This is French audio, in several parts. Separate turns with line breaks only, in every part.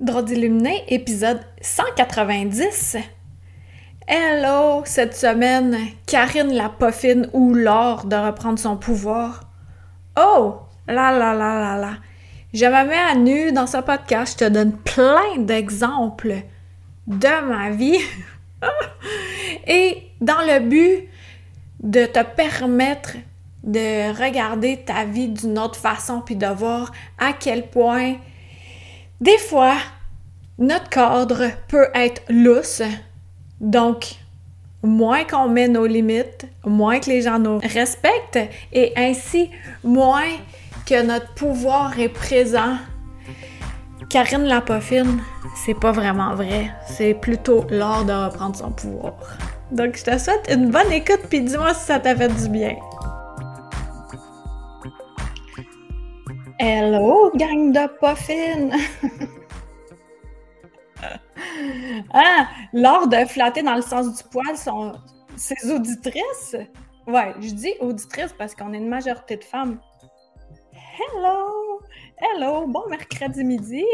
Droit d'illuminé, épisode 190. Hello, cette semaine, Karine la poffine ou l'or de reprendre son pouvoir. Oh, là là là là là. Je me mets à nu dans ce podcast, je te donne plein d'exemples de ma vie. Et dans le but de te permettre de regarder ta vie d'une autre façon puis de voir à quel point des fois, notre cadre peut être lousse, donc moins qu'on met nos limites, moins que les gens nous respectent et ainsi moins que notre pouvoir est présent. Karine Lapoffine, c'est pas vraiment vrai. C'est plutôt l'art de reprendre son pouvoir. Donc, je te souhaite une bonne écoute puis dis-moi si ça t'a fait du bien. Hello, gang de poffines! ah, l'art de flatter dans le sens du poil ses auditrices? Ouais, je dis auditrices parce qu'on est une majorité de femmes. Hello! Hello! Bon mercredi midi!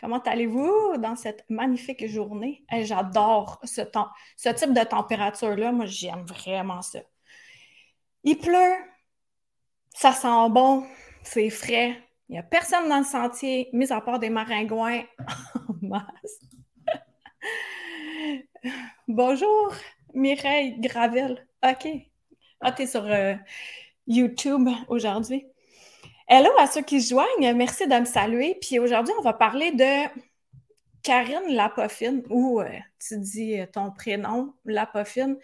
Comment allez-vous dans cette magnifique journée? J'adore ce, ce type de température-là. Moi, j'aime vraiment ça. Il pleut, ça sent bon, c'est frais. Il n'y a personne dans le sentier, mis à part des maringouins en masse. Bonjour, Mireille Gravel. OK. Ah, t'es sur euh, YouTube aujourd'hui. Hello à ceux qui se joignent. Merci de me saluer. Puis aujourd'hui, on va parler de Karine Lapoffine, ou euh, tu dis euh, ton prénom, Lapoffine,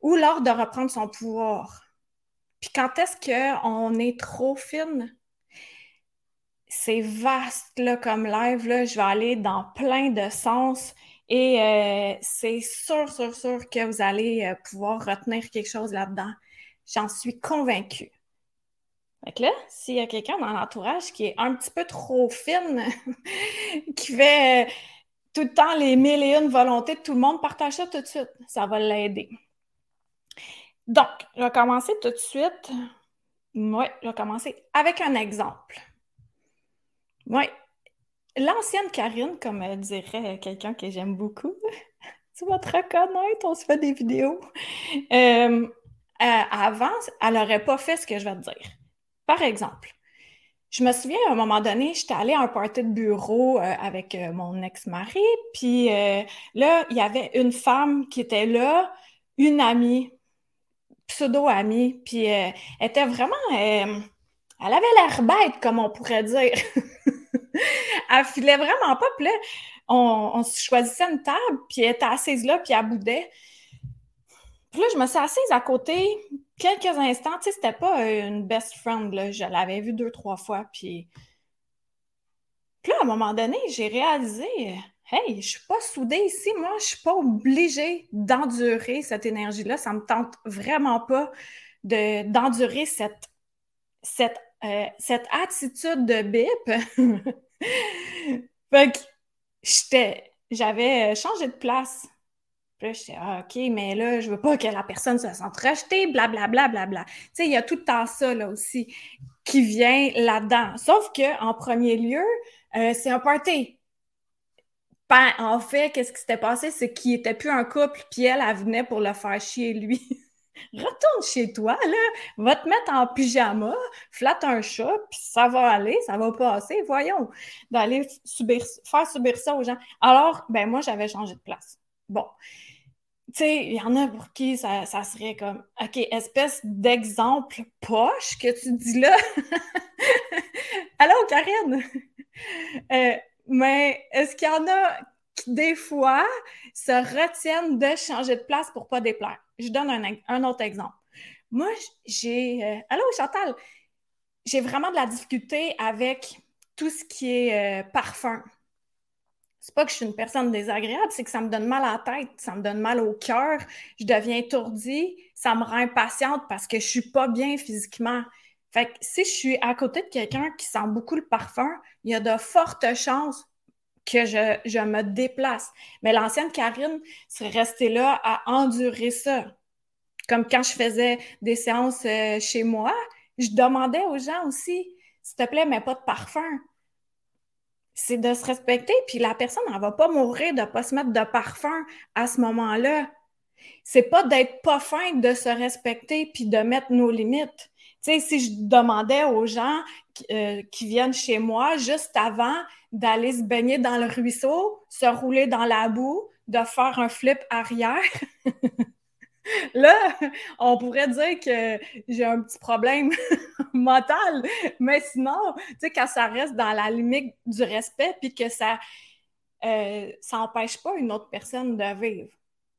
ou lors de reprendre son pouvoir. Puis quand est-ce qu'on est trop fine? C'est vaste là, comme live. Là. Je vais aller dans plein de sens et euh, c'est sûr, sûr, sûr que vous allez euh, pouvoir retenir quelque chose là-dedans. J'en suis convaincue. Fait que là, s'il y a quelqu'un dans l'entourage qui est un petit peu trop fine, qui fait euh, tout le temps les mille et une volontés de tout le monde, partage ça tout de suite. Ça va l'aider. Donc, je vais commencer tout de suite. Oui, je vais commencer avec un exemple. Oui. L'ancienne Karine, comme dirait quelqu'un que j'aime beaucoup, tu vas te reconnaître, on se fait des vidéos. Euh, euh, avant, elle n'aurait pas fait ce que je vais te dire. Par exemple, je me souviens à un moment donné, j'étais allée à un party de bureau euh, avec mon ex-mari, puis là, il y avait une femme qui était là, une amie pseudo-amie, puis euh, était vraiment... Euh, elle avait l'air bête, comme on pourrait dire. elle filait vraiment pas, puis on, se choisissait une table, puis elle était assise là, puis elle boudait. Puis là, je me suis assise à côté quelques instants. Tu sais, c'était pas une best friend, là. Je l'avais vue deux, trois fois, puis... Puis là, à un moment donné, j'ai réalisé Hey, je suis pas soudée ici, moi, je suis pas obligée d'endurer cette énergie-là. Ça me tente vraiment pas de, d'endurer cette, cette, euh, cette attitude de bip. fait que j'étais, j'avais changé de place. Puis là, j'étais, ah, OK, mais là, je veux pas que la personne se sente rejetée, blablabla, bla, bla, bla. Tu sais, il y a tout le temps ça, là aussi, qui vient là-dedans. Sauf que, en premier lieu, euh, c'est un party en fait, qu'est-ce qui s'était passé? C'est qu'il n'était plus un couple, puis elle, elle venait pour le faire chier lui. Retourne chez toi, là, va te mettre en pyjama, flatte un chat, puis ça va aller, ça va passer. Voyons, d'aller faire subir ça aux gens. Alors, ben moi, j'avais changé de place. Bon. Tu sais, il y en a pour qui ça, serait comme, OK, espèce d'exemple poche que tu dis là. Allô, Karine? Euh, mais est-ce qu'il y en a qui, des fois, se retiennent de changer de place pour pas déplaire? Je donne un, autre exemple. Moi, j'ai. Euh, allô, Chantal? J'ai vraiment de la difficulté avec tout ce qui est euh, parfum. C'est pas que je suis une personne désagréable, c'est que ça me donne mal à la tête, ça me donne mal au cœur, je deviens étourdie, ça me rend impatiente parce que je suis pas bien physiquement. Fait que si je suis à côté de quelqu'un qui sent beaucoup le parfum, il y a de fortes chances que je, me déplace. Mais l'ancienne Karine serait restée là à endurer ça. Comme quand je faisais des séances euh, chez moi, je demandais aux gens aussi, s'il te plaît, mais pas de parfum. c'est de se respecter, puis la personne, elle va pas mourir de pas se mettre de parfum à ce moment-là. C'est pas d'être pas fin de se respecter puis de mettre nos limites. Sais, si je demandais aux gens euh, qui viennent chez moi juste avant d'aller se baigner dans le ruisseau, se rouler dans la boue, de faire un flip arrière, Là, on pourrait dire que j'ai un petit problème mental, mais sinon, tu sais, quand ça reste dans la limite du respect, puis que ça euh, n'empêche pas une autre personne de vivre.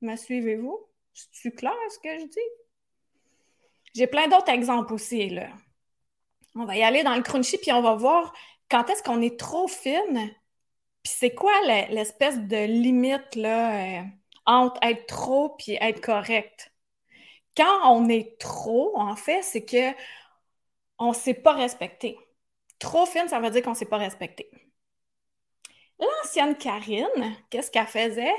Me suivez-vous? C'est clair ce que je dis? J'ai plein d'autres exemples aussi, là. On va y aller dans le crunchy, puis on va voir quand est-ce qu'on est trop fine, puis c'est quoi l'espèce de limite, là, euh, entre être trop puis être correct? Quand on est trop, en fait, c'est que on ne s'est pas respecté. Trop fine, ça veut dire qu'on ne s'est pas respecté. L'ancienne Karine, qu'est-ce qu'elle faisait?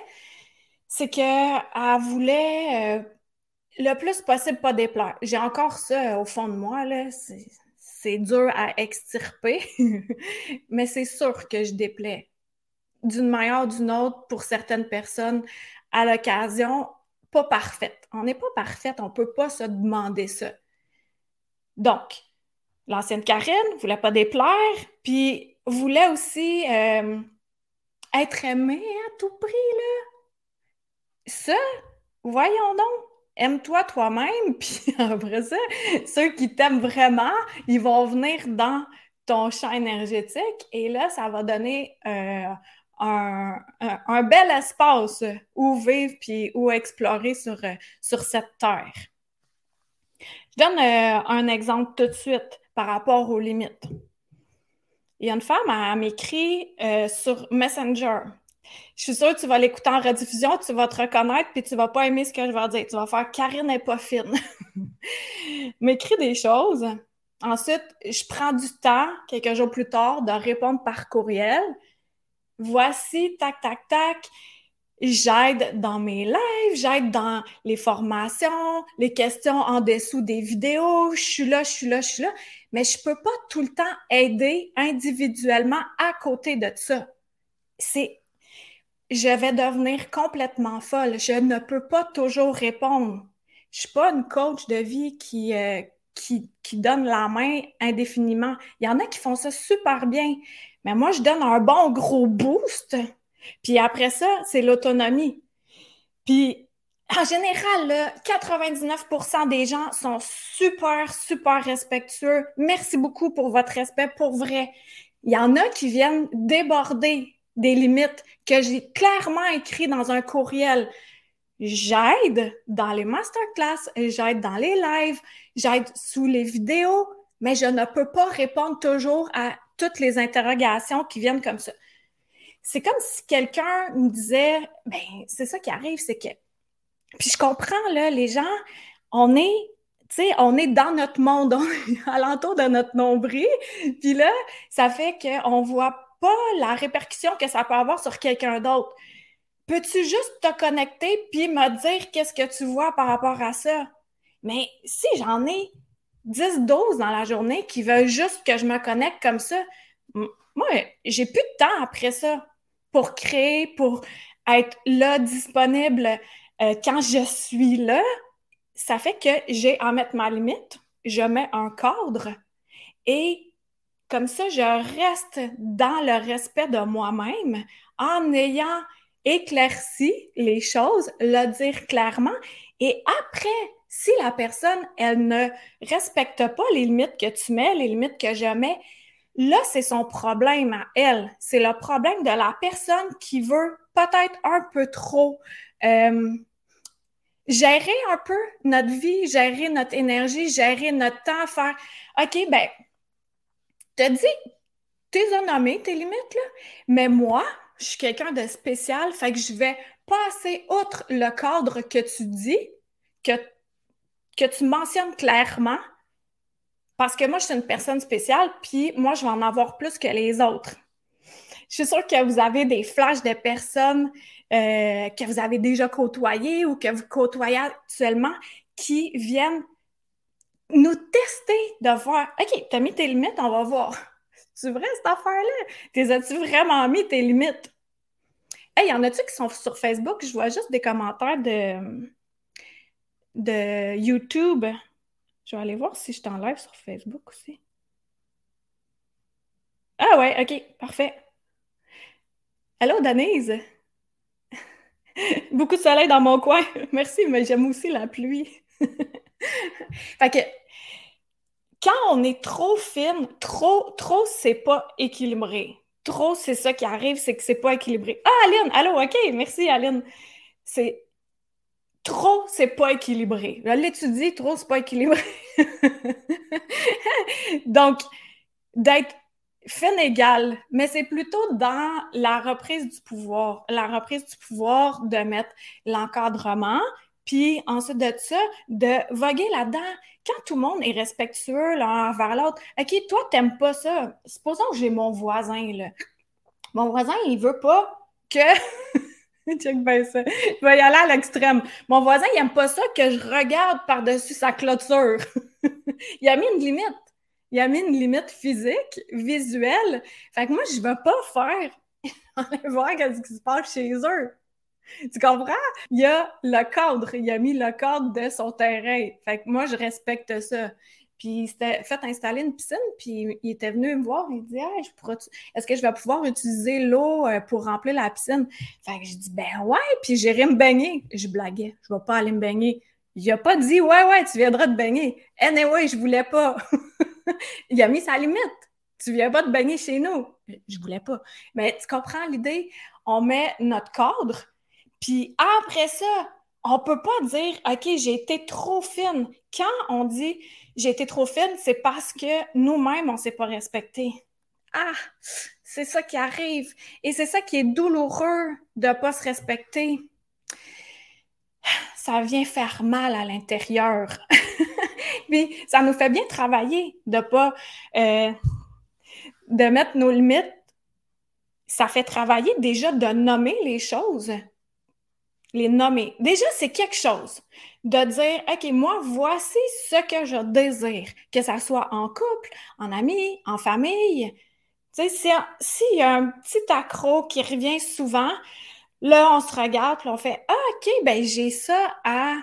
C'est qu'elle voulait euh, le plus possible pas déplaire. J'ai encore ça au fond de moi, là. C'est dur à extirper, mais c'est sûr que je déplais d'une manière ou d'une autre pour certaines personnes à l'occasion, pas parfaite. On n'est pas parfaite, on ne peut pas se demander ça. Donc, l'ancienne Karine voulait pas déplaire, puis voulait aussi euh, être aimée à tout prix, là. Ça, voyons donc, aime-toi toi-même, puis après ça, ceux qui t'aiment vraiment, ils vont venir dans ton champ énergétique, et là, ça va donner euh, un, bel espace où vivre puis où explorer sur, sur cette terre. Je donne euh, un exemple tout de suite par rapport aux limites. Il y a une femme, elle, m'écrit euh, sur Messenger. Je suis sûre que tu vas l'écouter en rediffusion, tu vas te reconnaître, puis tu vas pas aimer ce que je vais dire. Tu vas faire Karine n'est pas fine. m'écrit des choses. Ensuite, je prends du temps, quelques jours plus tard, de répondre par courriel voici, tac, tac, tac, j'aide dans mes lives, j'aide dans les formations, les questions en dessous des vidéos, je suis là, je suis là, je suis là, mais je peux pas tout le temps aider individuellement à côté de ça. C'est je vais devenir complètement folle. Je ne peux pas toujours répondre. Je suis pas une coach de vie qui, euh, qui, qui donne la main indéfiniment. Il y en a qui font ça super bien, mais moi, je donne un bon gros boost. Puis après ça, c'est l'autonomie. Puis en général, là, 99% des gens sont super, super respectueux. Merci beaucoup pour votre respect, pour vrai. Il y en a qui viennent déborder des limites que j'ai clairement écrit dans un courriel. J'aide dans les masterclass, j'aide dans les lives, j'aide sous les vidéos, mais je ne peux pas répondre toujours à toutes les interrogations qui viennent comme ça. C'est comme si quelqu'un me disait, ben, c'est ça qui arrive, c'est que. Puis je comprends, là, les gens, on est, tu sais, on est dans notre monde, on est alentour de notre nombril, puis là, ça fait qu'on voit pas la répercussion que ça peut avoir sur quelqu'un d'autre. Peux-tu juste te connecter puis me dire qu'est-ce que tu vois par rapport à ça? Mais si j'en ai 10 doses dans la journée qui veulent juste que je me connecte comme ça. Moi, j'ai plus de temps après ça pour créer, pour être là, disponible euh, quand je suis là. Ça fait que j'ai à mettre ma limite, je mets un cadre et comme ça, je reste dans le respect de moi-même en ayant éclairci les choses, le dire clairement. Et après, si la personne, elle ne respecte pas les limites que tu mets, les limites que je mets, là, c'est son problème à elle. C'est le problème de la personne qui veut peut-être un peu trop euh, gérer un peu notre vie, gérer notre énergie, gérer notre temps, faire OK, ben, te dis, t'es nommé tes limites, là, mais moi, je suis quelqu'un de spécial, fait que je vais passer outre le cadre que tu dis, que que tu mentionnes clairement, parce que moi, je suis une personne spéciale, puis moi, je vais en avoir plus que les autres. Je suis sûre que vous avez des flashs de personnes euh, que vous avez déjà côtoyées ou que vous côtoyez actuellement qui viennent nous tester de voir, OK, tu as mis tes limites, on va voir. C'est vrai cette affaire-là? T'es as-tu vraiment mis tes limites? Hey, y en a-tu qui sont sur Facebook? Je vois juste des commentaires de, de YouTube. Je vais aller voir si je suis en live sur Facebook aussi. Ah ouais, ok, parfait. Allô, Denise? Beaucoup de soleil dans mon coin. Merci, mais j'aime aussi la pluie. fait que quand on est trop fine, trop, trop, c'est pas équilibré. Trop, c'est ça qui arrive, c'est que c'est pas équilibré. Ah, Aline, allô, OK, merci, Aline. C'est trop, c'est pas équilibré. Je l'étudie, trop, c'est pas équilibré. Donc, d'être fin égale, mais c'est plutôt dans la reprise du pouvoir. La reprise du pouvoir de mettre l'encadrement, puis ensuite de ça, de voguer là-dedans. Quand tout le monde est respectueux l'un envers l'autre, OK, toi, t'aimes pas ça. Supposons que j'ai mon voisin, là. Mon voisin, il veut pas que. Check bien ça. Je vais y aller à l'extrême. Mon voisin, il aime pas ça que je regarde par-dessus sa clôture. il a mis une limite. Il a mis une limite physique, visuelle. Fait que moi, je vais pas faire aller voir ce qui se passe chez eux. Tu comprends? Il y a le cadre. Il a mis le cadre de son terrain. Fait que moi, je respecte ça. Puis il s'était fait installer une piscine, puis il était venu me voir, il dit hey, est-ce que je vais pouvoir utiliser l'eau euh, pour remplir la piscine? Fait que je dis Ben ouais, puis j'irai me baigner. Je blaguais, je vais pas aller me baigner. Il a pas dit Ouais, ouais, tu viendras te baigner. Anyway, je voulais pas. il a mis sa limite. Tu viens pas te baigner chez nous. Je voulais pas. Mais tu comprends l'idée? On met notre cadre, puis après ça, on peut pas dire, OK, j'ai été trop fine. Quand on dit j'ai été trop fine, c'est parce que nous-mêmes, on s'est pas respecté. Ah, c'est ça qui arrive. Et c'est ça qui est douloureux de pas se respecter. Ça vient faire mal à l'intérieur. Puis ça nous fait bien travailler de pas euh, de mettre nos limites. Ça fait travailler déjà de nommer les choses les nommer. Déjà, c'est quelque chose de dire, OK, moi, voici ce que je désire, que ça soit en couple, en ami, en famille. Tu sais, s'il y a un petit accro qui revient souvent, là, on se regarde, puis on fait, ah, OK, ben j'ai ça à,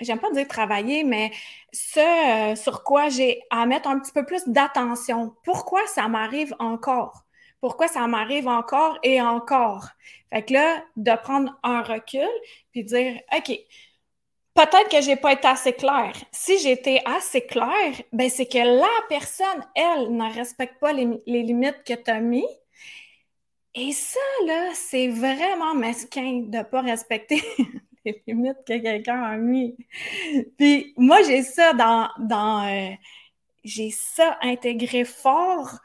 j'aime pas dire travailler, mais ce euh, sur quoi j'ai à mettre un petit peu plus d'attention. Pourquoi ça m'arrive encore? Pourquoi ça m'arrive encore et encore. Fait que là, de prendre un recul puis dire, OK, peut-être que j'ai pas été assez claire. Si j'étais assez claire, ben c'est que la personne, elle, ne respecte pas les, limites que tu as mis. Et ça, là, c'est vraiment mesquin de pas respecter les limites que quelqu'un a mis. Puis moi, j'ai ça dans... dans euh, j'ai ça intégré fort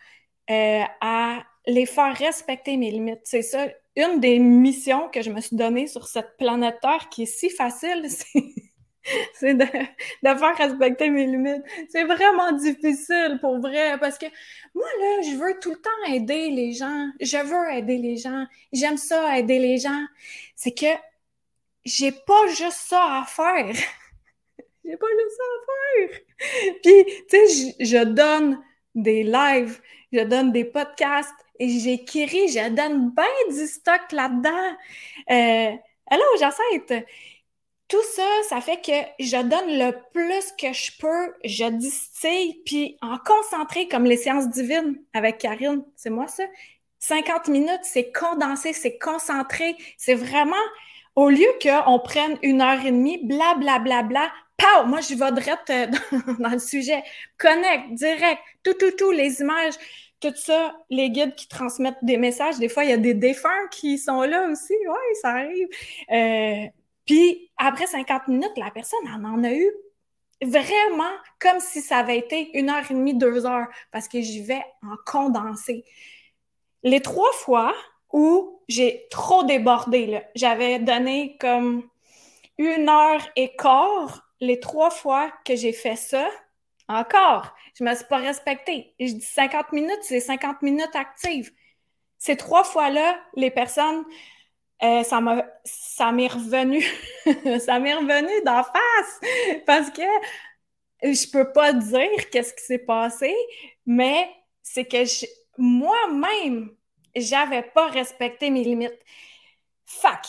euh, à les faire respecter mes limites. C'est ça, une des missions que je me suis donnée sur cette planète Terre qui est si facile, c'est de, faire respecter mes limites. C'est vraiment difficile pour vrai parce que moi, là, je veux tout le temps aider les gens. Je veux aider les gens. J'aime ça, aider les gens. C'est que j'ai pas juste ça à faire. j'ai pas juste ça à faire. Puis, tu sais, je donne des lives, je donne des podcasts, j'écris, je donne bien du stock là-dedans. Euh, allô, Jacinthe? Tout ça, ça fait que je donne le plus que je peux, je distille, puis en concentré comme les séances divines avec Karine, c'est moi ça. 50 minutes, c'est condensé, c'est concentré, c'est vraiment, au lieu qu'on prenne une heure et demie, blablabla, bla, bla, bla, pow, moi je vais direct euh, dans le sujet, connect, direct, tout, tout, tout, les images tout ça, les guides qui transmettent des messages, des fois, il y a des défunts qui sont là aussi. Oui, ça arrive. Euh, puis après 50 minutes, la personne en en a eu vraiment comme si ça avait été une heure et demie, deux heures, parce que j'y vais en condensé. Les trois fois où j'ai trop débordé, j'avais donné comme une heure et quart les trois fois que j'ai fait ça, encore, je me suis pas respectée. je dis 50 minutes, c'est 50 minutes actives. Ces trois fois-là, les personnes, euh, ça m'est revenu, ça m'est revenu d'en face parce que je peux pas dire qu'est-ce qui s'est passé, mais c'est que moi-même, j'avais pas respecté mes limites. Fac,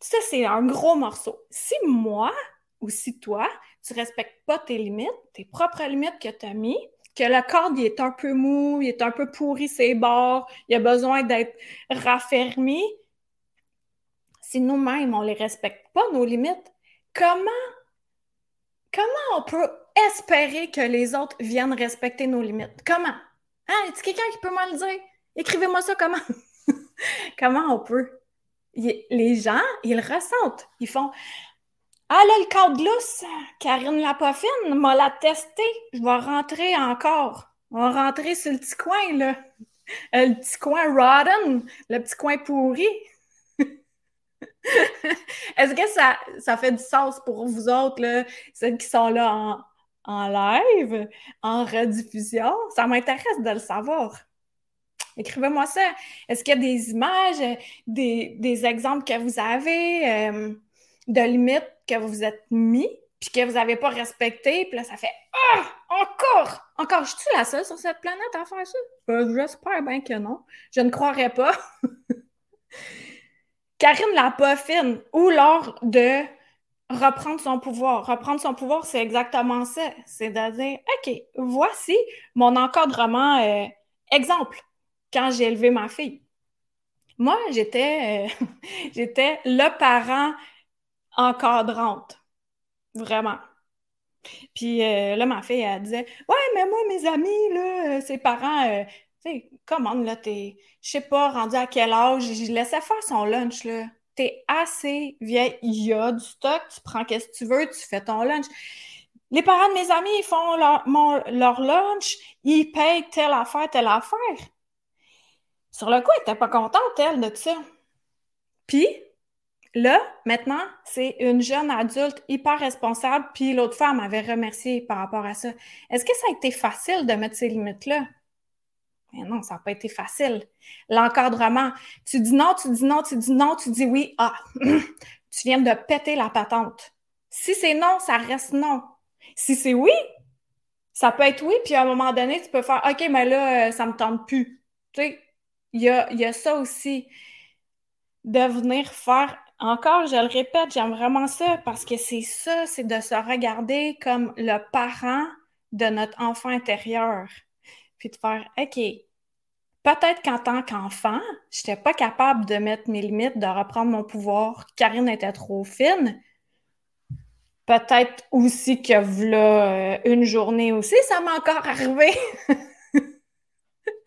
ça, c'est un gros morceau. Si moi ou si toi, tu respectes pas tes limites, tes propres limites que tu as mis, que le il est un peu mou, il est un peu pourri ses bords, il a besoin d'être raffermi. Si nous-mêmes, on les respecte pas, nos limites, comment, comment on peut espérer que les autres viennent respecter nos limites? Comment? Hein? Est-ce quelqu'un qui peut me le dire? Écrivez-moi ça comment? comment on peut? les gens, ils ressentent. Ils font Ah là, le cadre lousse, Karine la poffine m'a la testé. Je vais rentrer encore. On va rentrer sur le petit coin, là. Euh, le petit coin rotten, le petit coin pourri. Est-ce que ça, fait du sens pour vous autres, là, celles qui sont là en, en live, en rediffusion? Ça m'intéresse de le savoir. Écrivez-moi ça. Est-ce qu'il y a des images, des, exemples que vous avez euh, de limites que vous vous êtes mis, puis que vous n'avez pas respecté, puis là, ça fait Ah! encore! Encore! Je suis la seule sur cette planète à faire ça? Euh, j'espère bien que non. Je ne croirais pas. Karine la poffine, ou lors de reprendre son pouvoir. Reprendre son pouvoir, c'est exactement ça. C'est de dire, OK, voici mon encadrement euh, exemple quand j'ai élevé ma fille. Moi, j'étais, euh, j'étais le parent encadrante. Vraiment. Puis euh, là, ma fille, elle disait Ouais, mais moi, mes amis, là, ses parents, euh, tu sais, comment, là, t'es, je sais pas, rendu à quel âge, je laissais faire son lunch, là. T'es assez vieille, il y a du stock, tu prends qu'est-ce que tu veux, tu fais ton lunch. Les parents de mes amis, ils font leur, leur lunch, ils payent telle affaire, telle affaire. Sur le coup, elle n'était pas contente, elle, de ça. Puis, là, maintenant, c'est une jeune adulte hyper responsable, puis l'autre femme m'avait remercié par rapport à ça. Est-ce que ça a été facile de mettre ces limites-là? Mais non, ça n'a pas été facile. L'encadrement, tu dis non, tu dis non, tu dis non, tu dis oui. Ah, tu viens de péter la patente. Si c'est non, ça reste non. Si c'est oui, ça peut être oui, puis à un moment donné, tu peux faire OK, mais là, ça ne me tente plus. Tu sais, il y a, ça aussi, de venir faire. Encore, je le répète, j'aime vraiment ça parce que c'est ça, c'est de se regarder comme le parent de notre enfant intérieur. Puis de faire, OK, peut-être qu'en tant qu'enfant, je n'étais pas capable de mettre mes limites, de reprendre mon pouvoir. Karine était trop fine. Peut-être aussi que voilà euh, une journée aussi, ça m'a encore arrivé.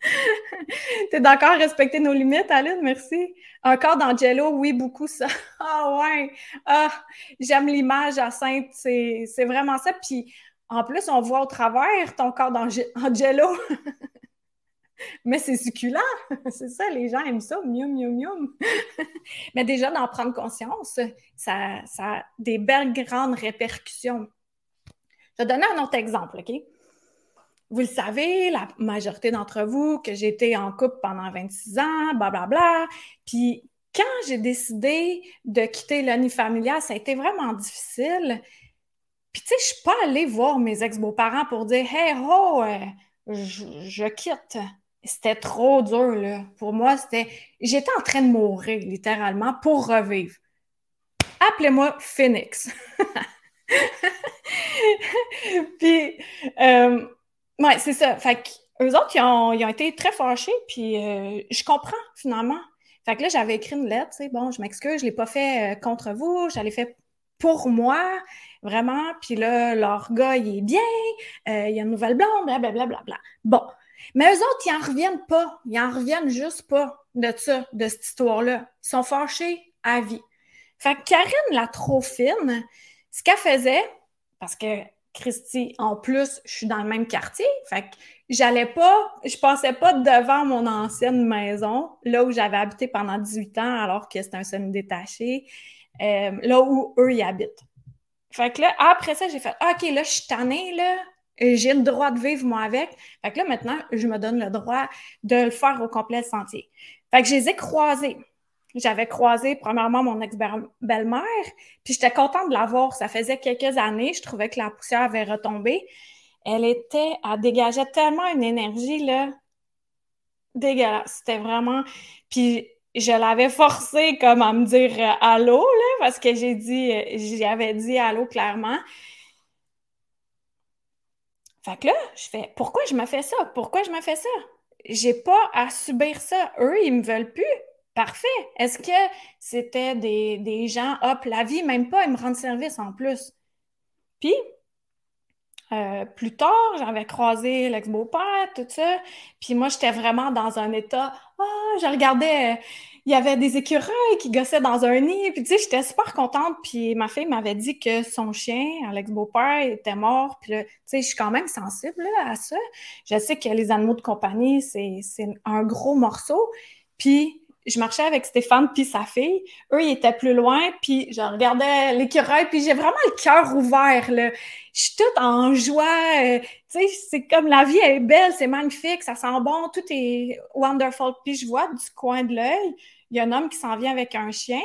T'es d'accord à respecter nos limites, Aline? Merci. Encore dans Jello, oui, beaucoup ça. Ah ouais. Ah, j'aime l'image à. C'est vraiment ça. Puis en plus, on voit au travers ton corps dans, en Jello. Mais c'est succulent. c'est ça, les gens aiment ça. Mium, mium, mium. Mais déjà, d'en prendre conscience, ça, ça a des belles grandes répercussions. Je vais donner un autre exemple, OK? Vous le savez, la majorité d'entre vous, que été en couple pendant 26 ans, blablabla. Bla, bla. Puis quand j'ai décidé de quitter l'année familiale, ça a été vraiment difficile. Puis tu sais, je suis pas allée voir mes ex-beaux-parents pour dire « Hey, oh, je, quitte ». C'était trop dur, là. Pour moi, c'était... J'étais en train de mourir, littéralement, pour revivre. Appelez-moi Phoenix. Puis... Euh, oui, c'est ça. Fait que eux autres, ils ont, été très fâchés, puis euh, je comprends finalement. Fait que là, j'avais écrit une lettre, tu sais, bon, je m'excuse, je l'ai pas fait euh, contre vous, je l'ai fait pour moi, vraiment. Puis là, leur gars, il est bien, euh, il y a une nouvelle blonde, blablabla. Bla, bla, bla. Bon. Mais eux autres, ils en reviennent pas. Ils en reviennent juste pas de ça, de cette histoire-là. Ils sont fâchés à vie. Fait que Karine, la trop fine, ce qu'elle faisait, parce que Christy, en plus, je suis dans le même quartier. Fait que j'allais pas, je passais pas devant mon ancienne maison, là où j'avais habité pendant 18 ans, alors que c'était un semi-détaché, euh, là où eux, y habitent. Fait que là, après ça, j'ai fait, OK, là, je suis tannée, là. J'ai le droit de vivre, moi, avec. Fait que là, maintenant, je me donne le droit de le faire au complet le sentier. Fait que je les ai croisés. J'avais croisé premièrement mon ex-belle-mère, puis j'étais contente de la voir. Ça faisait quelques années, je trouvais que la poussière avait retombé. Elle était, elle dégageait tellement une énergie, là. dégueulasse. C'était vraiment. Puis je l'avais forcé comme à me dire euh, allô, là, parce que j'ai dit, euh, j'y avais dit allô clairement. Fait que là, je fais pourquoi je me fais ça? Pourquoi je me fais ça? J'ai pas à subir ça. Eux, ils me veulent plus. Parfait. Est-ce que c'était des, des gens, hop, la vie, même pas, ils me rendent service en plus. Puis, euh, plus tard, j'avais croisé l'ex-beau-père, tout ça. Puis moi, j'étais vraiment dans un état. Ah, je regardais, il y avait des écureuils qui gossaient dans un nid. Puis tu sais, j'étais super contente. Puis ma fille m'avait dit que son chien, l'ex-beau-père, était mort. Puis tu sais, je suis quand même sensible à ça. Je sais que les animaux de compagnie, c'est un gros morceau. Puis je marchais avec Stéphane puis sa fille. Eux, ils étaient plus loin, puis je regardais l'écureuil, puis j'ai vraiment le cœur ouvert, là. Je suis toute en joie. Euh, tu sais, c'est comme la vie est belle, c'est magnifique, ça sent bon, tout est wonderful. Puis je vois du coin de l'œil, il y a un homme qui s'en vient avec un chien.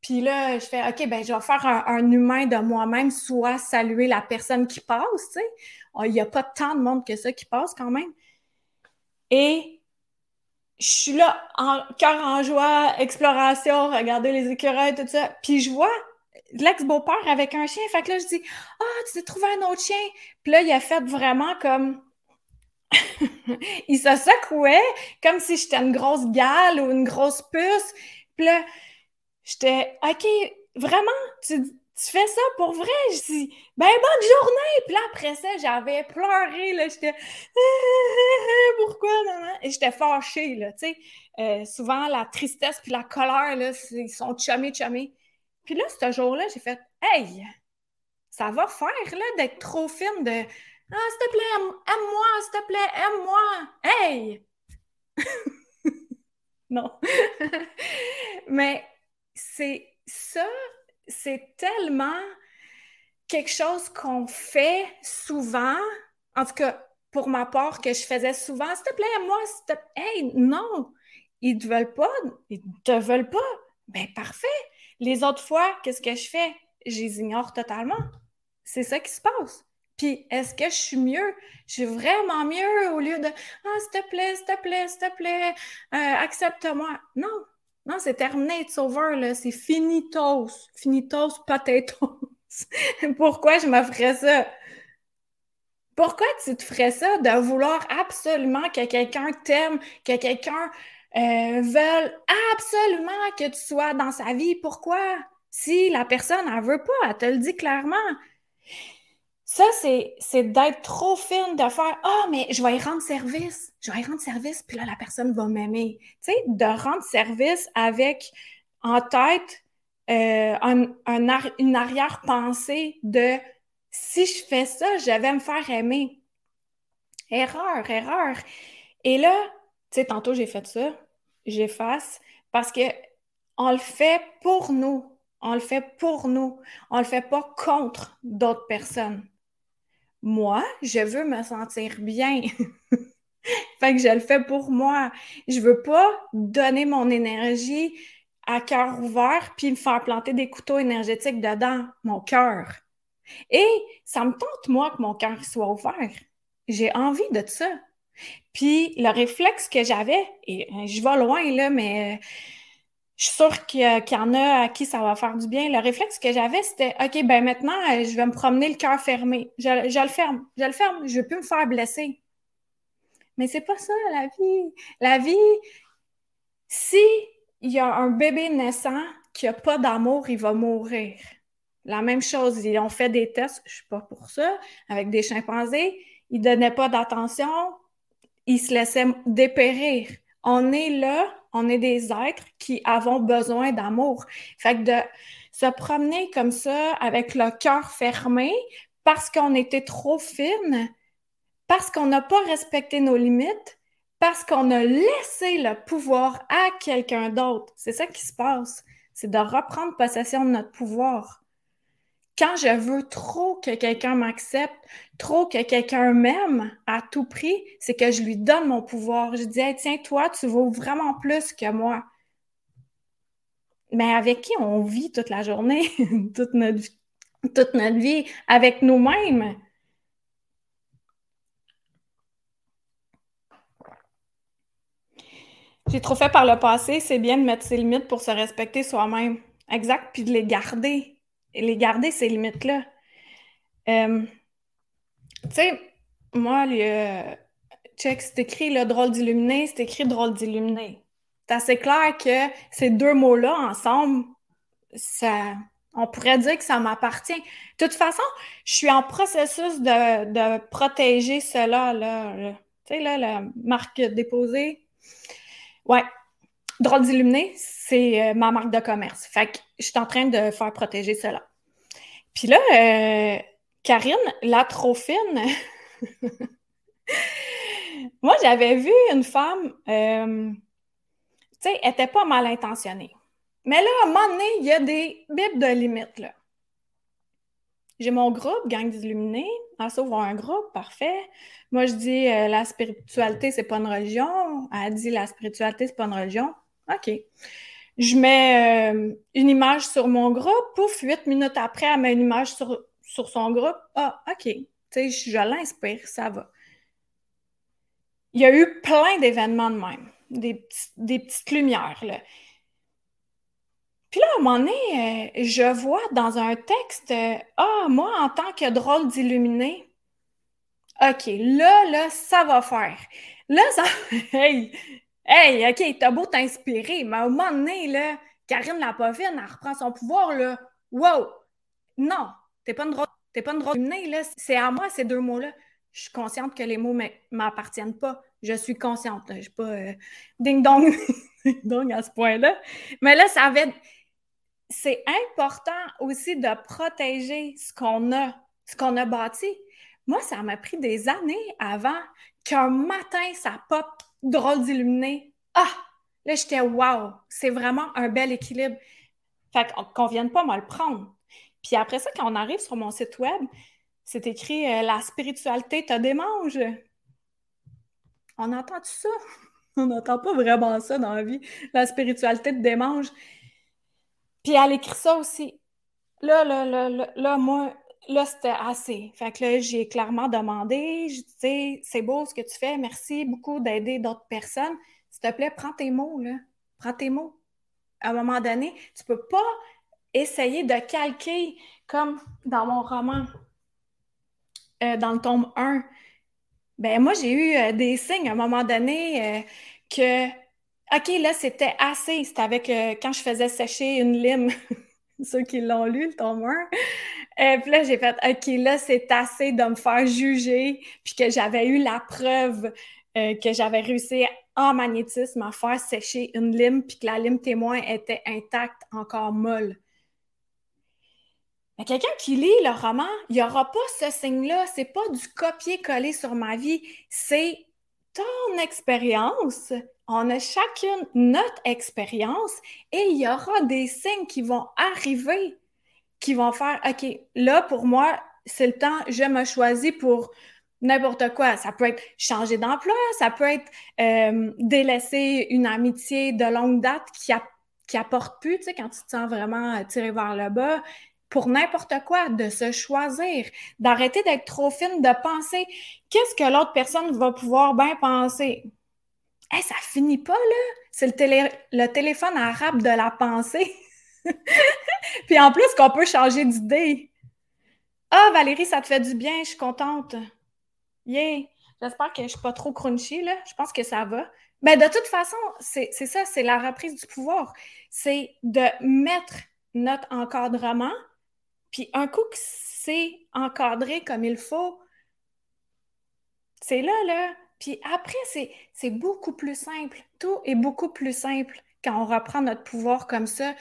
Puis là, je fais, OK, ben je vais faire un, un humain de moi-même, soit saluer la personne qui passe, tu sais. Oh, il n'y a pas tant de monde que ça qui passe quand même. Et je suis là, en cœur en joie, exploration, regarder les écureuils, tout ça. Puis je vois l'ex-beau-père avec un chien. Fait que là, je dis Ah, tu t'es trouvé un autre chien. Puis là, il a fait vraiment comme. il se secouait comme si j'étais une grosse gale ou une grosse puce. Puis là, j'étais OK, vraiment, tu, tu fais ça pour vrai? Je dis, ben bonne journée! Puis là, après ça, j'avais pleuré, là, j'étais, pourquoi, non, Et j'étais fâchée, là, tu sais. Euh, souvent, la tristesse puis la colère, là, ils sont chumés, chumés. Puis là, ce jour-là, j'ai fait, hey, ça va faire, là, d'être trop fine de, ah, s'il te plaît, aime-moi, s'il te plaît, aime-moi, hey! non. Mais c'est ça, c'est tellement quelque chose qu'on fait souvent, en tout cas pour ma part, que je faisais souvent. S'il te plaît, moi, s'il te Hey, non! Ils te veulent pas, ils te veulent pas. Ben parfait. Les autres fois, qu'est-ce que je fais? Je les ignore totalement. C'est ça qui se passe. Puis, est-ce que je suis mieux? Je suis vraiment mieux au lieu de Ah, s'il te plaît, s'il te plaît, s'il te plaît, euh, accepte-moi. Non, non, c'est terminé, it's over, là. C'est finitos. Finitos potatoes. Pourquoi je me ferais ça? Pourquoi tu te ferais ça de vouloir absolument que quelqu'un t'aime, que quelqu'un euh, veuille absolument que tu sois dans sa vie? Pourquoi? Si la personne, elle veut pas, elle te le dit clairement. Ça, c'est d'être trop fine, de faire Ah, mais je vais y rendre service. Je vais y rendre service, puis là, la personne va m'aimer. Tu sais, de rendre service avec en tête euh, une arrière-pensée de si je fais ça, je vais me faire aimer. Erreur, erreur. Et là, tu sais, tantôt j'ai fait ça, j'efface, parce que on le fait pour nous. On le fait pour nous. On le fait pas contre d'autres personnes moi, je veux me sentir bien. fait que je le fais pour moi. Je veux pas donner mon énergie à cœur ouvert puis me faire planter des couteaux énergétiques dedans, mon cœur. Et ça me tente, moi, que mon cœur soit ouvert. J'ai envie de ça. Puis le réflexe que j'avais, et je vais loin là, mais je suis sûre qu'il y, en a à qui ça va faire du bien. Le réflexe que j'avais, c'était OK, ben maintenant, euh, je vais me promener le cœur fermé. Je, le ferme. Je le ferme. Je ne veux plus me faire blesser. Mais c'est pas ça, la vie. La vie, si il y a un bébé naissant qui n'a pas d'amour, il va mourir. La même chose, ils ont fait des tests, je ne suis pas pour ça, avec des chimpanzés. Ils ne donnaient pas d'attention, ils se laissaient dépérir. On est là on est des êtres qui avons besoin d'amour. Fait que de se promener comme ça avec le cœur fermé parce qu'on était trop fine, parce qu'on n'a pas respecté nos limites, parce qu'on a laissé le pouvoir à quelqu'un d'autre. C'est ça qui se passe. C'est de reprendre possession de notre pouvoir quand je veux trop que quelqu'un m'accepte, trop que quelqu'un m'aime à tout prix, c'est que je lui donne mon pouvoir. Je dis, tiens, toi, tu vaux vraiment plus que moi. Mais avec qui on vit toute la journée, toute, notre, toute notre vie, avec nous-mêmes? J'ai trop fait par le passé, c'est bien de mettre ses limites pour se respecter soi-même. Exact, puis de les garder. Les garder, ces limites-là. Euh, tu sais, moi, le, check, c'est écrit le drôle d'illuminé, c'est écrit drôle d'illuminé. C'est assez clair que ces deux mots-là ensemble, ça, on pourrait dire que ça m'appartient. De toute façon, je suis en processus de, protéger cela, là. Tu sais, là, la marque déposée. Ouais. Drôle d'illuminé, c'est euh, ma marque de commerce. Fait que je suis en train de faire protéger cela. Puis là, euh, Karine, la trop fine, moi, j'avais vu une femme, euh, tu sais, elle était pas mal intentionnée. Mais là, à un moment donné, il y a des bits de limites, là. J'ai mon groupe, Gang d'illuminés. Elle s'ouvre un groupe, parfait. Moi, je dis la spiritualité, c'est pas une religion. Elle dit la spiritualité, c'est pas une religion. OK. Je mets euh, une image sur mon groupe. Pouf, huit minutes après, elle met une image sur, sur son groupe. Ah, OK. Je l'inspire, ça va. Il y a eu plein d'événements de même. Des, des petites lumières, là. Puis là, à un moment donné, euh, je vois dans un texte, euh, ah, moi, en tant que drôle d'illuminé, OK, là, là, ça va faire. Là, ça. hey, hey, OK, t'as beau t'inspirer, mais à un moment donné, Karine Lapovine, elle reprend son pouvoir, là. Wow! Non, t'es pas une drôle, t'es pas une là. C'est à moi, ces deux mots-là. Je suis consciente que les mots m'appartiennent pas. Je suis consciente. Je suis pas euh, ding-dong, ding-dong à ce point-là. Mais là, ça avait c'est important aussi de protéger ce qu'on a, ce qu'on a bâti. Moi, ça m'a pris des années avant qu'un matin, ça pop drôle d'illuminé. Ah! Là, j'étais wow! C'est vraiment un bel équilibre. Fait qu'on vienne pas me le prendre. Puis après ça, quand on arrive sur mon site web, c'est écrit euh, La spiritualité te démange. On entend tout ça? On n'entend pas vraiment ça dans la vie. La spiritualité te démange. Puis elle écrit ça aussi. Là, là, là, là, moi, là, c'était assez. Fait que là, j'ai clairement demandé, je dis, c'est beau ce que tu fais, merci beaucoup d'aider d'autres personnes. S'il te plaît, prends tes mots, là. Prends tes mots. À un moment donné, tu peux pas essayer de calquer comme dans mon roman, euh, dans le tome 1. Ben moi, j'ai eu euh, des signes à un moment donné euh, que OK, là, c'était assez. C'était avec quand je faisais sécher une lime. Ceux qui l'ont lu, le tome 1. Et puis là, j'ai fait OK, là, c'est assez de me faire juger, puis que j'avais eu la preuve euh, que j'avais réussi en magnétisme à faire sécher une lime, puis que la lime témoin était intacte, encore molle. Mais quelqu'un qui lit le roman, il n'y aura pas ce signe-là. C'est pas du copier-coller sur ma vie. C'est ton expérience on a chacune notre expérience et il y aura des signes qui vont arriver, qui vont faire, OK, là, pour moi, c'est le temps, je me choisis pour n'importe quoi. Ça peut être changer d'emploi, ça peut être euh, délaisser une amitié de longue date qui, qui apporte plus, tu sais, quand tu te sens vraiment tiré vers le bas. Pour n'importe quoi, de se choisir, d'arrêter d'être trop fine, de penser qu'est-ce que l'autre personne va pouvoir bien penser Hey, ça finit pas, là. C'est le, le téléphone arabe de la pensée. Puis en plus, qu'on peut changer d'idée. Ah, Valérie, ça te fait du bien, je suis contente. Yeah! J'espère que je suis pas trop crunchy, là. Je pense que ça va. Mais de toute façon, c'est ça, c'est la reprise du pouvoir. C'est de mettre notre encadrement, puis un coup que c'est encadré comme il faut, c'est là, là, puis après, c'est beaucoup plus simple. Tout est beaucoup plus simple quand on reprend notre pouvoir comme ça,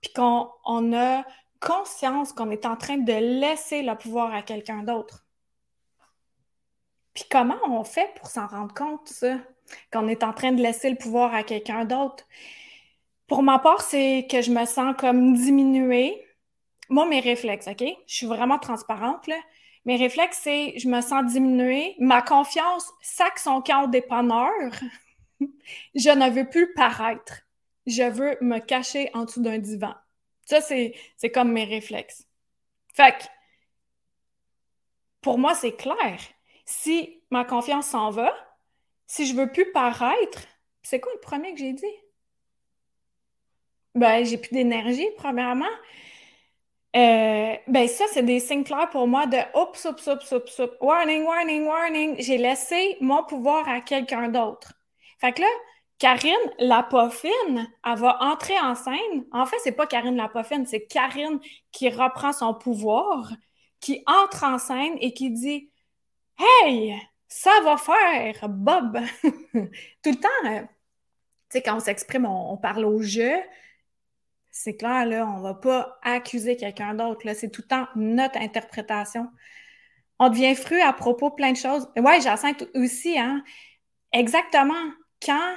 puis qu'on on a conscience qu'on est en train de laisser le pouvoir à quelqu'un d'autre. Puis comment on fait pour s'en rendre compte, ça, qu'on est en train de laisser le pouvoir à quelqu'un d'autre? Pour ma part, c'est que je me sens comme diminuée. Moi, mes réflexes, OK? Je suis vraiment transparente, là. Mes réflexes, c'est je me sens diminuée. Ma confiance sac son camp dépanneur. je ne veux plus paraître. Je veux me cacher en dessous d'un divan. Ça, c'est, comme mes réflexes. Fait que, pour moi, c'est clair. Si ma confiance s'en va, si je veux plus paraître, C'est quoi le premier que j'ai dit? Ben, j'ai plus d'énergie, premièrement. Euh, ben, ça, c'est des signes clairs pour moi de oups, oups, oups, oups, oups, warning, warning, warning. J'ai laissé mon pouvoir à quelqu'un d'autre. Fait que là, Karine Lapoffine, elle va entrer en scène. En fait, c'est pas Karine Lapoffine, c'est Karine qui reprend son pouvoir, qui entre en scène et qui dit Hey, ça va faire, Bob! Tout le temps, euh, tu sais, quand on s'exprime, on, parle au jeu. C'est clair, là, on va pas accuser quelqu'un d'autre. C'est tout le temps notre interprétation. On devient fru à propos plein de choses. Ouais, Jacinthe aussi, hein? Exactement. Quand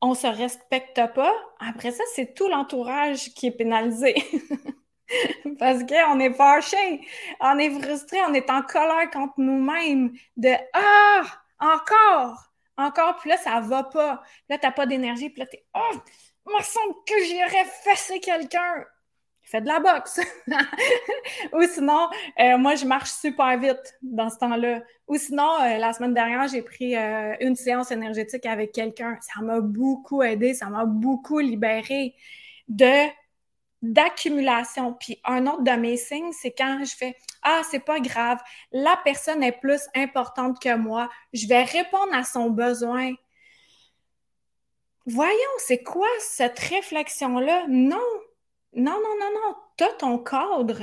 on se respecte pas, après ça, c'est tout l'entourage qui est pénalisé. Parce qu'on est fâché, on est frustré, on est en colère contre nous-mêmes de Ah, encore, encore, puis là, ça va pas. Là, t'as pas d'énergie, puis là, t'es Oh, il me semble que j'irais fesser quelqu'un. Fais de la boxe. Ou sinon, euh, moi, je marche super vite dans ce temps-là. Ou sinon, euh, la semaine dernière, j'ai pris euh, une séance énergétique avec quelqu'un. Ça m'a beaucoup aidé, ça m'a beaucoup libéré de d'accumulation. Puis un autre de mes signes, c'est quand je fais Ah, c'est pas grave, la personne est plus importante que moi, je vais répondre à son besoin. Voyons, c'est quoi cette réflexion-là? Non, non, non, non, non, t'as ton cadre.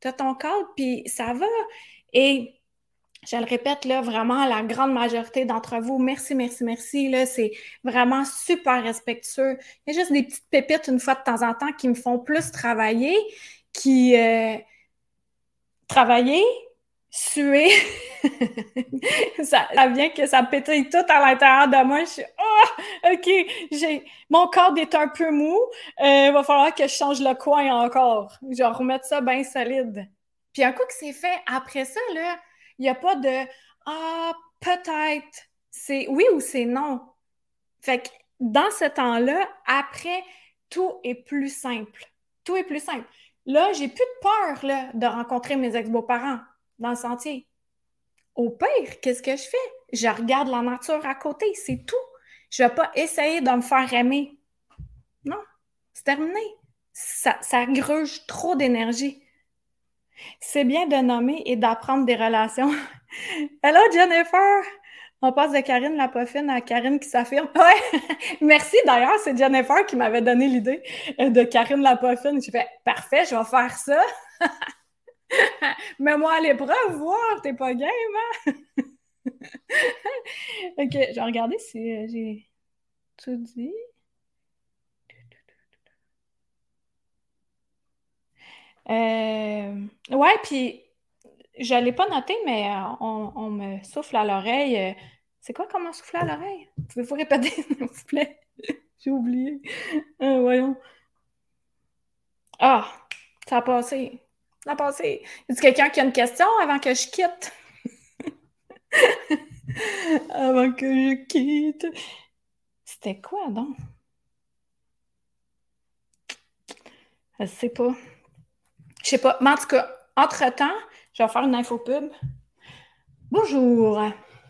T'as ton cadre, puis ça va. Et je le répète, là, vraiment, la grande majorité d'entre vous, merci, merci, merci, là, c'est vraiment super respectueux. Il y a juste des petites pépites une fois de temps en temps qui me font plus travailler, qui... Euh, travailler, suer, ça, vient que ça pétille tout à l'intérieur de moi. Je suis oh, OK, j'ai mon corps est un peu mou. Euh, il va falloir que je change le coin encore. Je vais remettre ça bien solide. Puis un coup que c'est fait, après ça, il n'y a pas de Ah, peut-être. C'est oui ou c'est non. Fait que dans ce temps-là, après, tout est plus simple. Tout est plus simple. Là, j'ai plus de peur là, de rencontrer mes ex-beaux-parents dans le sentier. Au pire, qu'est-ce que je fais? Je regarde la nature à côté, c'est tout. Je ne vais pas essayer de me faire aimer. Non, c'est terminé. Ça, ça gruge trop d'énergie. C'est bien de nommer et d'apprendre des relations. Hello Jennifer! On passe de Karine la poffine à Karine qui s'affirme. Ouais! Merci d'ailleurs, c'est Jennifer qui m'avait donné l'idée de Karine la poffine. J'ai fait parfait, je vais faire ça. Mets-moi à l'épreuve, voir, t'es pas game, hein? ok, je vais regarder si euh, j'ai tout dit. Euh, ouais, puis je l'ai pas noté, mais euh, on, me souffle à l'oreille. C'est quoi comment souffler à l'oreille? Pouvez-vous répéter, s'il vous plaît? J'ai oublié. voyons. Ah, ça a passé la passé. Y a quelqu'un qui a une question avant que je quitte? avant que je quitte. C'était quoi donc? Je sais pas. Je sais pas. Mais en tout cas, entre-temps, je vais faire une info pub. Bonjour.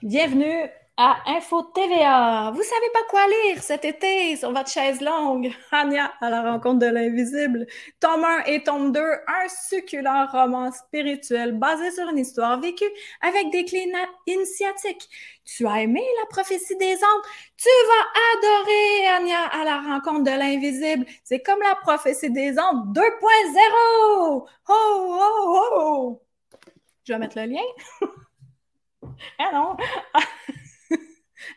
Bienvenue à Info TVA. Vous savez pas quoi lire cet été sur votre chaise longue? Anya à la rencontre de l'invisible. Tome 1 et tome 2, un succulent roman spirituel basé sur une histoire vécue avec des clés initiatiques. Tu as aimé la prophétie des anges? Tu vas adorer Anya à la rencontre de l'invisible. C'est comme la prophétie des anges 2.0. Oh, oh, oh! Je vais mettre le lien. ah non!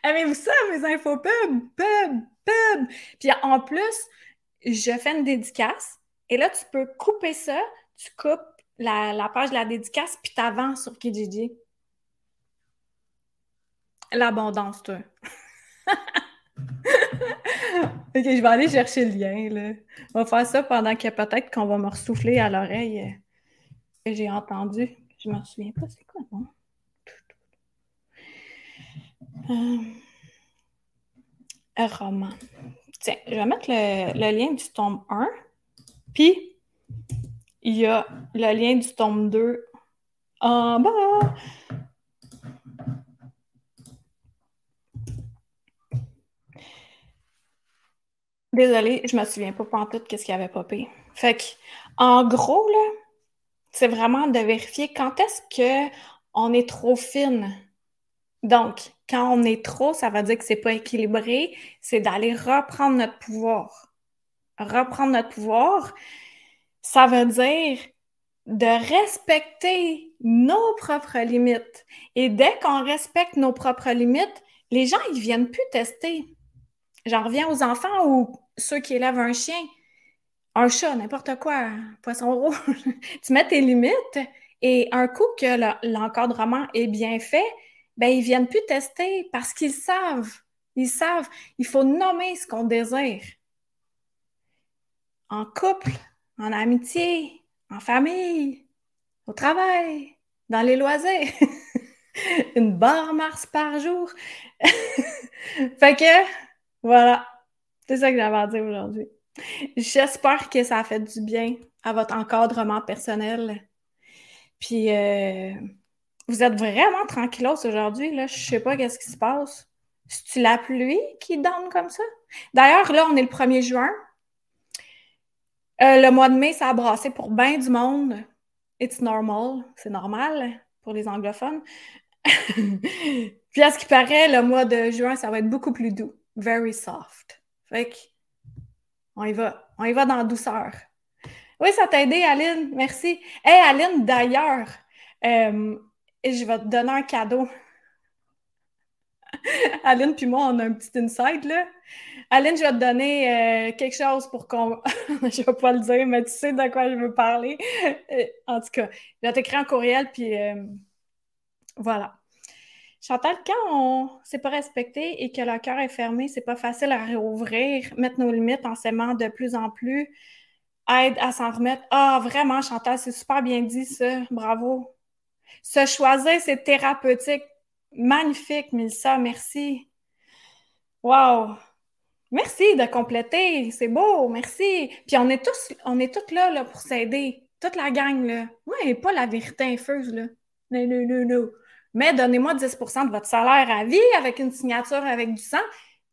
Avez-vous ça, mes infos? Pub? Pub, pub. Puis en plus, je fais une dédicace et là, tu peux couper ça, tu coupes la, page de la dédicace, puis t'avances sur Kijiji. L'abondance, toi. ok, je vais aller chercher le lien. Là. On va faire ça pendant que peut-être qu'on va me ressouffler à l'oreille que j'ai entendu. Je m'en souviens pas, c'est quoi, non? Euh, un roman. Tiens, je vais mettre le, lien du tome 1. Puis, il y a le lien du tome 2 en bas. Désolée, je me souviens pas tout qu'est-ce qui avait popé. Fait que, en gros, là, c'est vraiment de vérifier quand est-ce que on est trop fine. Donc, quand on est trop, ça veut dire que c'est pas équilibré, c'est d'aller reprendre notre pouvoir. Reprendre notre pouvoir, ça veut dire de respecter nos propres limites. Et dès qu'on respecte nos propres limites, les gens, ils viennent plus tester. J'en reviens aux enfants ou ceux qui élèvent un chien, un chat, n'importe quoi, un poisson rouge. tu mets tes limites et un coup que l'encadrement est bien fait, ben ils viennent plus tester parce qu'ils savent. Ils savent. Il faut nommer ce qu'on désire. En couple, en amitié, en famille, au travail, dans les loisirs. Une barre Mars par jour. fait que, voilà. C'est ça que j'avais à dire aujourd'hui. J'espère que ça a fait du bien à votre encadrement personnel. Puis, euh, vous êtes vraiment tranquillos aujourd'hui, là. Je sais pas qu'est-ce qui se passe. C'est-tu la pluie qui donne comme ça? D'ailleurs, là, on est le 1er juin. Euh, le mois de mai, ça a brassé pour bien du monde. It's normal. C'est normal pour les anglophones. Puis à ce qui paraît, le mois de juin, ça va être beaucoup plus doux. Very soft. Fait que, on y va. On y va dans la douceur. Oui, ça t'a aidé, Aline. Merci. Hey, Aline, d'ailleurs, euh, je vais te donner un cadeau. Aline puis moi, on a un petit inside, là. Aline, je vais te donner euh, quelque chose pour qu'on... je vais pas le dire, mais tu sais de quoi je veux parler. Euh, en tout cas, je vais t'écrire un courriel, puis voilà. Chantal, quand on s'est pas respecté et que le cœur est fermé, c'est pas facile à réouvrir, mettre nos limites en s'aimant de plus en plus, aide à s'en remettre. Ah, vraiment, Chantal, c'est super bien dit ça. Bravo. Se choisir, c'est thérapeutique. Magnifique, Milsa, merci. Wow. Merci de compléter, c'est beau, merci. Puis on est tous, on est là, pour s'aider, toute la gang là. Ouais, pas la vérité infuse là. Non, non, non, non mais donnez-moi 10% de votre salaire à vie avec une signature avec du sang,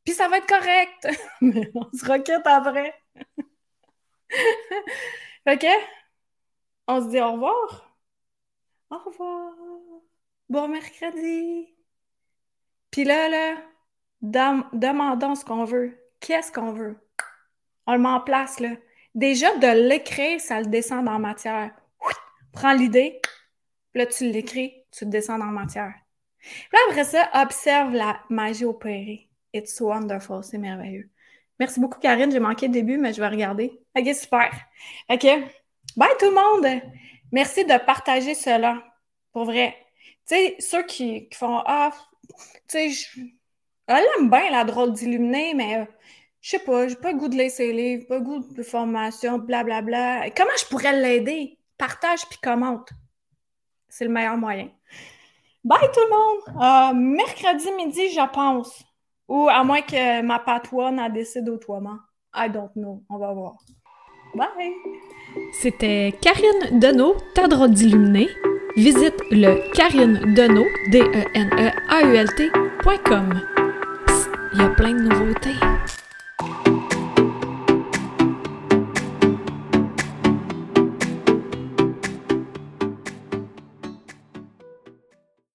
puis ça va être correct. mais on se requitte après. OK? On se dit au revoir. Au revoir. Bon mercredi. Puis là, là, demandons ce qu'on veut. Qu'est-ce qu'on veut? On le met en place, là. Déjà, de l'écrire, ça le descend la matière. Prends l'idée, là, tu l'écris, tu descends dans la matière. Puis après ça, observe la magie opérée. It's wonderful, c'est merveilleux. Merci beaucoup, Karine. J'ai manqué le début, mais je vais regarder. OK, super. OK. Bye tout le monde. Merci de partager cela. Pour vrai. Tu sais, ceux qui, font Ah, tu sais, elle aime bien la drôle d'illuminer, mais euh, je sais pas, j'ai pas le goût de laisser livres, pas le goût de formation, blablabla. Bla, bla. Comment je pourrais l'aider? Partage puis commente. C'est le meilleur moyen. Bye tout le monde! Euh, mercredi midi, je pense. Ou à moins que ma patois n'en décide autrement. I don't know. On va voir. Bye!
C'était Karine Deneau, ta droite d'illuminé. Visite le Karine Deneau, D-E-N-E-A-U-L-T.com. Il y a plein de nouveautés.